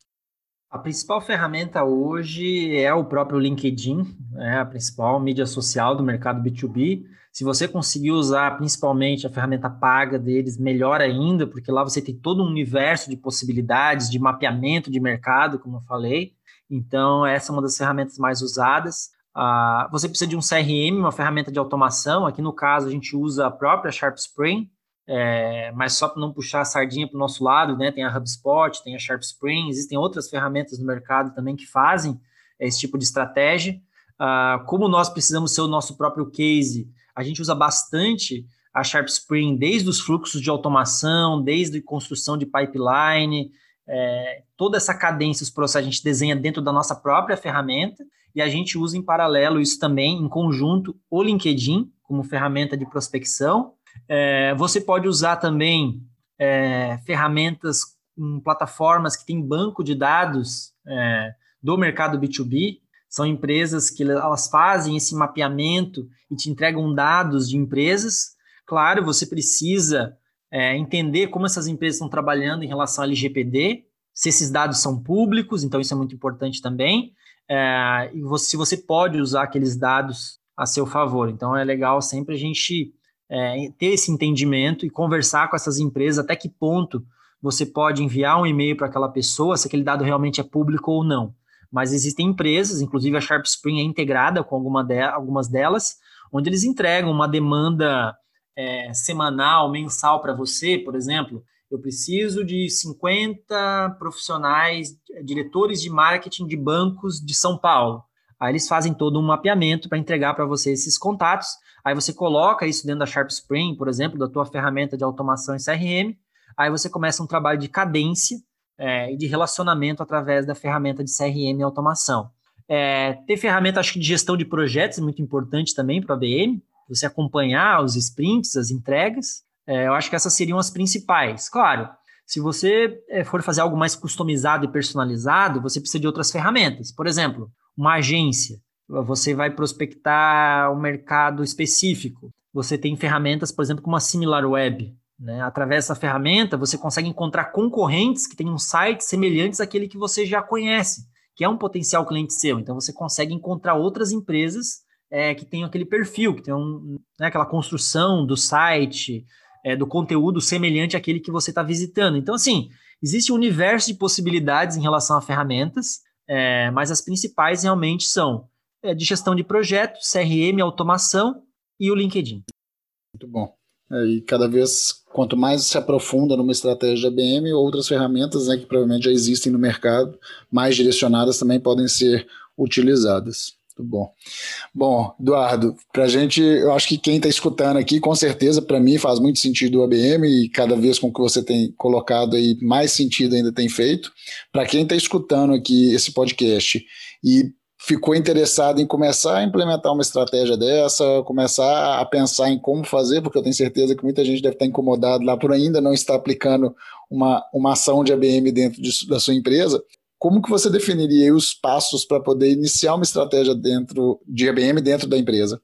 Speaker 3: A principal ferramenta hoje é o próprio LinkedIn, é a principal mídia social do mercado B2B. Se você conseguir usar principalmente a ferramenta paga deles, melhor ainda, porque lá você tem todo um universo de possibilidades, de mapeamento de mercado, como eu falei. Então, essa é uma das ferramentas mais usadas. Uh, você precisa de um CRM, uma ferramenta de automação. Aqui no caso, a gente usa a própria Sharp Spring, é, mas só para não puxar a sardinha para o nosso lado, né? Tem a HubSpot, tem a Sharp Spring, existem outras ferramentas no mercado também que fazem esse tipo de estratégia. Uh, como nós precisamos ser o nosso próprio case, a gente usa bastante a Sharp Spring desde os fluxos de automação, desde construção de pipeline, é, toda essa cadência, os processos a gente desenha dentro da nossa própria ferramenta e a gente usa em paralelo isso também em conjunto o LinkedIn como ferramenta de prospecção. É, você pode usar também é, ferramentas, plataformas que têm banco de dados é, do mercado B2B, são empresas que elas fazem esse mapeamento e te entregam dados de empresas. Claro, você precisa é, entender como essas empresas estão trabalhando em relação ao LGPD, se esses dados são públicos, então isso é muito importante também. É, e você, se você pode usar aqueles dados a seu favor. Então é legal sempre a gente é, ter esse entendimento e conversar com essas empresas até que ponto você pode enviar um e-mail para aquela pessoa, se aquele dado realmente é público ou não mas existem empresas, inclusive a Sharp Spring é integrada com alguma de, algumas delas, onde eles entregam uma demanda é, semanal, mensal para você, por exemplo, eu preciso de 50 profissionais, diretores de marketing de bancos de São Paulo. Aí eles fazem todo um mapeamento para entregar para você esses contatos. Aí você coloca isso dentro da Sharp Spring, por exemplo, da tua ferramenta de automação e CRM. Aí você começa um trabalho de cadência é, e de relacionamento através da ferramenta de CRM e automação. É, ter ferramenta, acho que de gestão de projetos é muito importante também para a BM, você acompanhar os sprints, as entregas. É, eu acho que essas seriam as principais. Claro, se você é, for fazer algo mais customizado e personalizado, você precisa de outras ferramentas. Por exemplo, uma agência. Você vai prospectar um mercado específico. Você tem ferramentas, por exemplo, como a SimilarWeb, né? Através dessa ferramenta, você consegue encontrar concorrentes que tenham sites semelhantes àquele que você já conhece, que é um potencial cliente seu. Então, você consegue encontrar outras empresas é, que tenham aquele perfil, que tenham né, aquela construção do site, é, do conteúdo semelhante àquele que você está visitando. Então, assim, existe um universo de possibilidades em relação a ferramentas, é, mas as principais realmente são é, de gestão de projetos, CRM, automação e o LinkedIn.
Speaker 2: Muito bom. É, e cada vez, quanto mais se aprofunda numa estratégia ABM, outras ferramentas né, que provavelmente já existem no mercado, mais direcionadas também podem ser utilizadas. Muito bom. Bom, Eduardo, para a gente, eu acho que quem está escutando aqui, com certeza, para mim faz muito sentido o ABM e cada vez com que você tem colocado aí, mais sentido ainda tem feito. Para quem está escutando aqui esse podcast e ficou interessado em começar a implementar uma estratégia dessa, começar a pensar em como fazer, porque eu tenho certeza que muita gente deve estar incomodado lá por ainda não estar aplicando uma, uma ação de ABM dentro de, da sua empresa. Como que você definiria os passos para poder iniciar uma estratégia dentro de IBM dentro da empresa?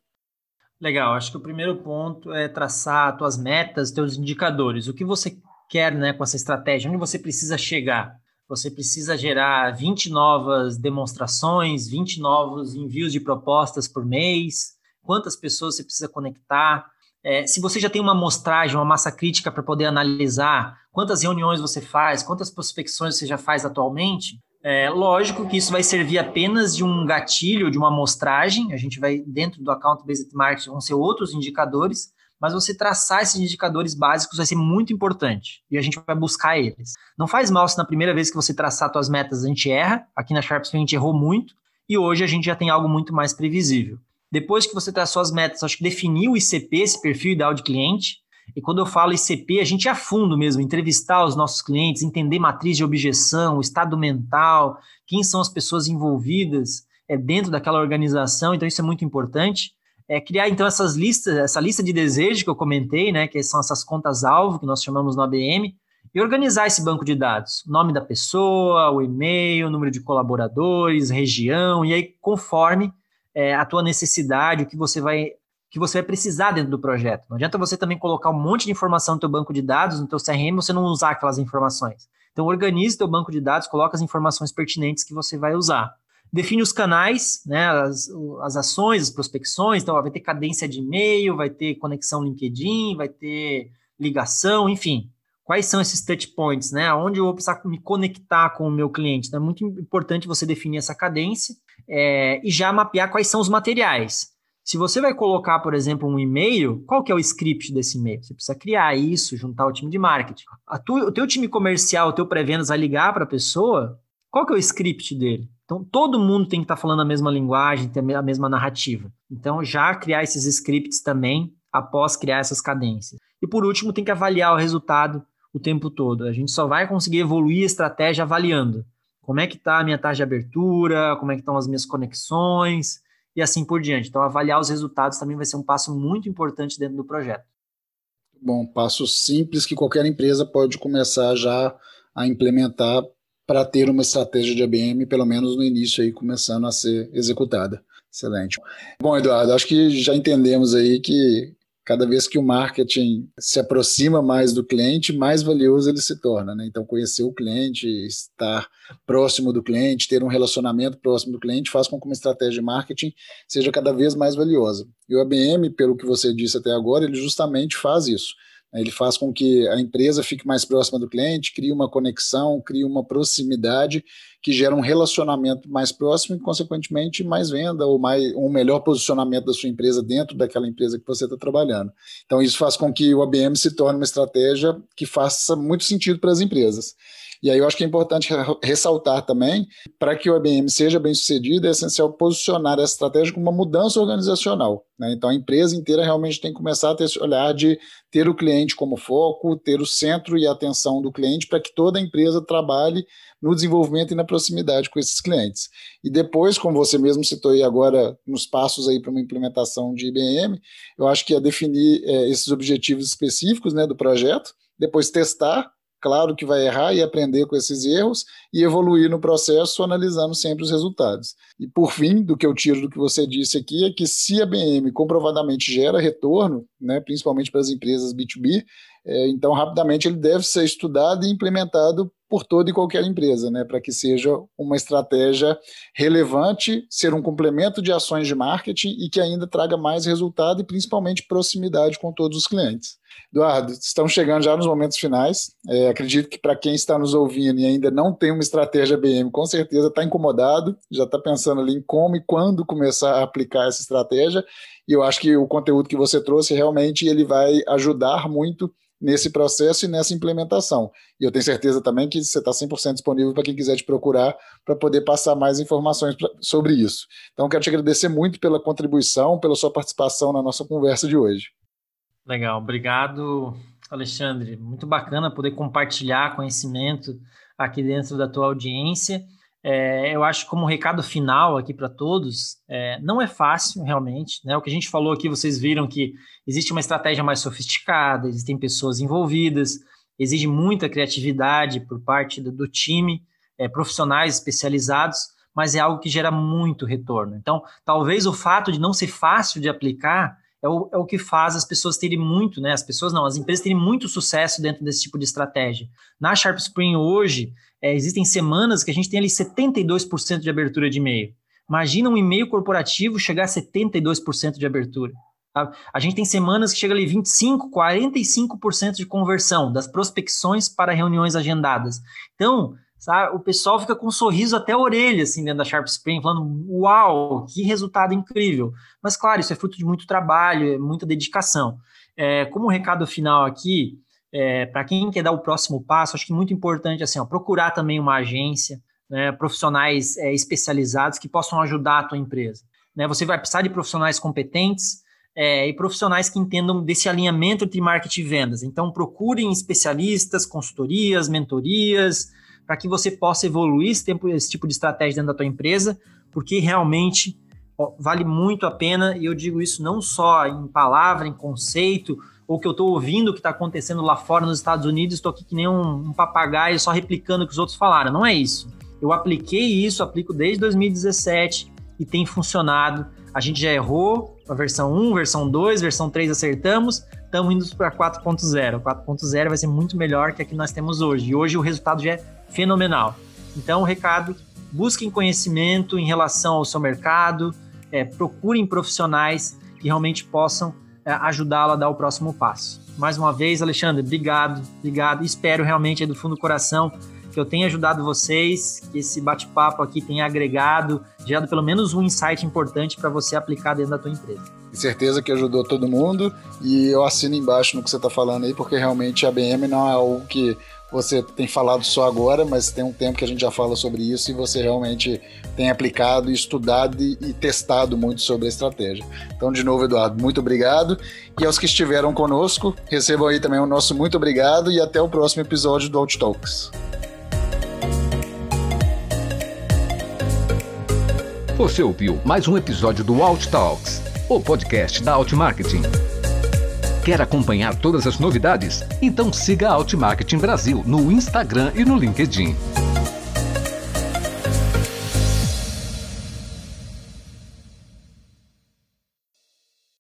Speaker 3: Legal, acho que o primeiro ponto é traçar tuas metas, teus indicadores. O que você quer né, com essa estratégia? Onde você precisa chegar? Você precisa gerar 20 novas demonstrações, 20 novos envios de propostas por mês? Quantas pessoas você precisa conectar? É, se você já tem uma amostragem, uma massa crítica para poder analisar quantas reuniões você faz, quantas prospecções você já faz atualmente, é lógico que isso vai servir apenas de um gatilho, de uma amostragem. A gente vai, dentro do Account Based Marketing, vão ser outros indicadores, mas você traçar esses indicadores básicos vai ser muito importante e a gente vai buscar eles. Não faz mal se na primeira vez que você traçar suas metas a gente erra. Aqui na Sharps a gente errou muito e hoje a gente já tem algo muito mais previsível. Depois que você traçou as metas, acho que definiu o ICP, esse perfil ideal de cliente. E quando eu falo ICP, a gente é a fundo mesmo, entrevistar os nossos clientes, entender matriz de objeção, estado mental, quem são as pessoas envolvidas é, dentro daquela organização, então isso é muito importante. É, criar então essas listas, essa lista de desejos que eu comentei, né, que são essas contas-alvo que nós chamamos no ABM, e organizar esse banco de dados, nome da pessoa, o e-mail, número de colaboradores, região, e aí conforme é, a tua necessidade, o que você vai que você vai precisar dentro do projeto. Não adianta você também colocar um monte de informação no teu banco de dados, no teu CRM, você não usar aquelas informações. Então organize teu banco de dados, coloca as informações pertinentes que você vai usar. Define os canais, né, as, as ações, as prospecções, então vai ter cadência de e-mail, vai ter conexão LinkedIn, vai ter ligação, enfim. Quais são esses touch points, né? Onde eu vou precisar me conectar com o meu cliente? Então, é muito importante você definir essa cadência é, e já mapear quais são os materiais. Se você vai colocar, por exemplo, um e-mail, qual que é o script desse e-mail? Você precisa criar isso, juntar o time de marketing. Tu, o teu time comercial, o teu pré-vendas vai ligar para a pessoa, qual que é o script dele? Então, todo mundo tem que estar tá falando a mesma linguagem, ter a mesma narrativa. Então, já criar esses scripts também, após criar essas cadências. E por último, tem que avaliar o resultado o tempo todo. A gente só vai conseguir evoluir a estratégia avaliando. Como é que está a minha taxa de abertura, como é que estão as minhas conexões e assim por diante. Então, avaliar os resultados também vai ser um passo muito importante dentro do projeto.
Speaker 2: Bom, passo simples que qualquer empresa pode começar já a implementar para ter uma estratégia de ABM, pelo menos no início aí, começando a ser executada. Excelente. Bom, Eduardo, acho que já entendemos aí que cada vez que o marketing se aproxima mais do cliente, mais valioso ele se torna. Né? Então, conhecer o cliente, estar próximo do cliente, ter um relacionamento próximo do cliente, faz com que uma estratégia de marketing seja cada vez mais valiosa. E o ABM, pelo que você disse até agora, ele justamente faz isso. Ele faz com que a empresa fique mais próxima do cliente, crie uma conexão, crie uma proximidade que gera um relacionamento mais próximo e, consequentemente, mais venda ou mais, um melhor posicionamento da sua empresa dentro daquela empresa que você está trabalhando. Então, isso faz com que o ABM se torne uma estratégia que faça muito sentido para as empresas. E aí eu acho que é importante ressaltar também, para que o IBM seja bem sucedido, é essencial posicionar essa estratégia como uma mudança organizacional. Né? Então a empresa inteira realmente tem que começar a ter esse olhar de ter o cliente como foco, ter o centro e a atenção do cliente para que toda a empresa trabalhe no desenvolvimento e na proximidade com esses clientes. E depois, como você mesmo citou aí agora, nos passos aí para uma implementação de IBM, eu acho que é definir é, esses objetivos específicos né, do projeto, depois testar claro que vai errar e aprender com esses erros e evoluir no processo analisando sempre os resultados. E por fim, do que eu tiro do que você disse aqui é que se a BM comprovadamente gera retorno, né, principalmente para as empresas B2B, é, então rapidamente ele deve ser estudado e implementado por toda e qualquer empresa, né, para que seja uma estratégia relevante, ser um complemento de ações de marketing e que ainda traga mais resultado e principalmente proximidade com todos os clientes. Eduardo, estamos chegando já nos momentos finais. É, acredito que para quem está nos ouvindo e ainda não tem uma estratégia BM, com certeza está incomodado, já está pensando ali em como e quando começar a aplicar essa estratégia. E eu acho que o conteúdo que você trouxe realmente ele vai ajudar muito nesse processo e nessa implementação. E eu tenho certeza também que você está 100% disponível para quem quiser te procurar para poder passar mais informações pra, sobre isso. Então, quero te agradecer muito pela contribuição, pela sua participação na nossa conversa de hoje.
Speaker 3: Legal, obrigado, Alexandre. Muito bacana poder compartilhar conhecimento aqui dentro da tua audiência. É, eu acho como recado final aqui para todos, é, não é fácil realmente, né? O que a gente falou aqui, vocês viram que existe uma estratégia mais sofisticada, existem pessoas envolvidas, exige muita criatividade por parte do, do time, é, profissionais especializados, mas é algo que gera muito retorno. Então, talvez o fato de não ser fácil de aplicar é o, é o que faz as pessoas terem muito, né? As pessoas não, as empresas terem muito sucesso dentro desse tipo de estratégia. Na Sharp Spring hoje, é, existem semanas que a gente tem ali 72% de abertura de e-mail. Imagina um e-mail corporativo chegar a 72% de abertura. Tá? A gente tem semanas que chega ali 25%, 45% de conversão das prospecções para reuniões agendadas. Então, sabe, o pessoal fica com um sorriso até a orelha, assim, dentro da Sharp Spring, falando, uau, que resultado incrível. Mas, claro, isso é fruto de muito trabalho, é muita dedicação. É, como recado final aqui, é, para quem quer dar o próximo passo, acho que muito importante assim, ó, procurar também uma agência, né, profissionais é, especializados que possam ajudar a tua empresa. Né? Você vai precisar de profissionais competentes é, e profissionais que entendam desse alinhamento entre marketing e vendas. Então, procurem especialistas, consultorias, mentorias, para que você possa evoluir esse, tempo, esse tipo de estratégia dentro da tua empresa, porque realmente vale muito a pena, e eu digo isso não só em palavra, em conceito, ou que eu estou ouvindo o que está acontecendo lá fora nos Estados Unidos, estou aqui que nem um, um papagaio só replicando o que os outros falaram. Não é isso. Eu apliquei isso, aplico desde 2017 e tem funcionado. A gente já errou a versão 1, versão 2, versão 3 acertamos, estamos indo para 4.0. 4.0 vai ser muito melhor que a que nós temos hoje. E hoje o resultado já é fenomenal. Então, o recado: busquem conhecimento em relação ao seu mercado, é, procurem profissionais que realmente possam é, ajudá-la a dar o próximo passo. Mais uma vez, Alexandre, obrigado, obrigado. Espero realmente do fundo do coração que eu tenha ajudado vocês, que esse bate-papo aqui tenha agregado, gerado pelo menos um insight importante para você aplicar dentro da tua empresa.
Speaker 2: Com certeza que ajudou todo mundo e eu assino embaixo no que você está falando aí, porque realmente a BM não é algo que você tem falado só agora, mas tem um tempo que a gente já fala sobre isso e você realmente tem aplicado, estudado e, e testado muito sobre a estratégia. Então, de novo, Eduardo, muito obrigado. E aos que estiveram conosco, recebam aí também o nosso muito obrigado e até o próximo episódio do Out Talks.
Speaker 1: Você ouviu mais um episódio do Out Talks, o podcast da Out Marketing. Quer acompanhar todas as novidades? Então siga a Outmarketing Brasil no Instagram e no LinkedIn.